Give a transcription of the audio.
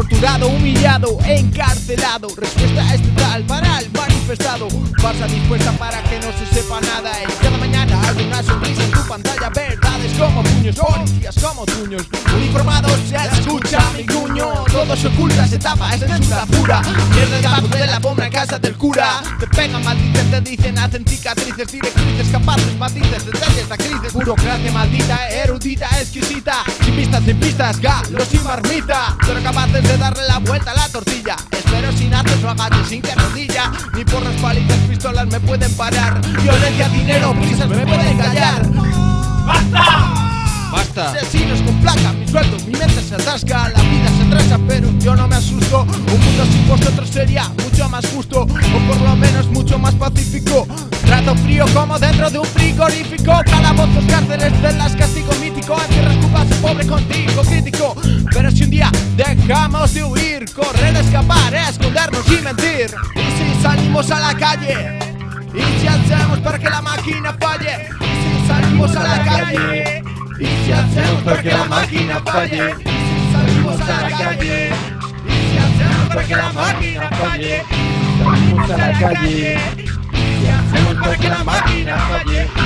encarcelado, encarcelado. Respuesta a este tal para el manifestado. Pasa dispuesta para que no se sepa nada. Y cada mañana hay una sonrisa en tu pantalla. Verdades como puños, policías como tuños. Uniformados se escucha mi cuño. Todo se oculta, se tapa, es censura pura. Pierde debajo de la bomba en casa del cura. Te pegan, maldicen, te dicen, hacen cicatrices, directrices, capaces, matices, detalles, crisis. Burocracia maldita, erudita, exquisita. Pistas, sin pistas, galos sin marmita. Pero capaces de darle la vuelta a la tortilla. Espero sin haces no agaches, sin que rodilla. Ni por las palizas, pistolas me pueden parar. Violencia, dinero, prisas me pueden callar. Basta. Asesinos con placa, mi sueldo, mi mente se atasca, la vida se atrasa, pero yo no me asusto. Un mundo sin vosotros sería mucho más justo, o por lo menos mucho más pacífico. Trato frío como dentro de un frigorífico, calabozos, cárceles, celdas, castigo dejamos de huir, correr, escapar, escondernos y mentir. Y si salimos a la calle, y si hacemos para que la máquina falle, y si salimos a la calle. Y si hacemos para que la máquina falle, y si salimos a la calle, y si hacemos para que la máquina falle, salimos a la calle, y si hacemos para que la máquina falle,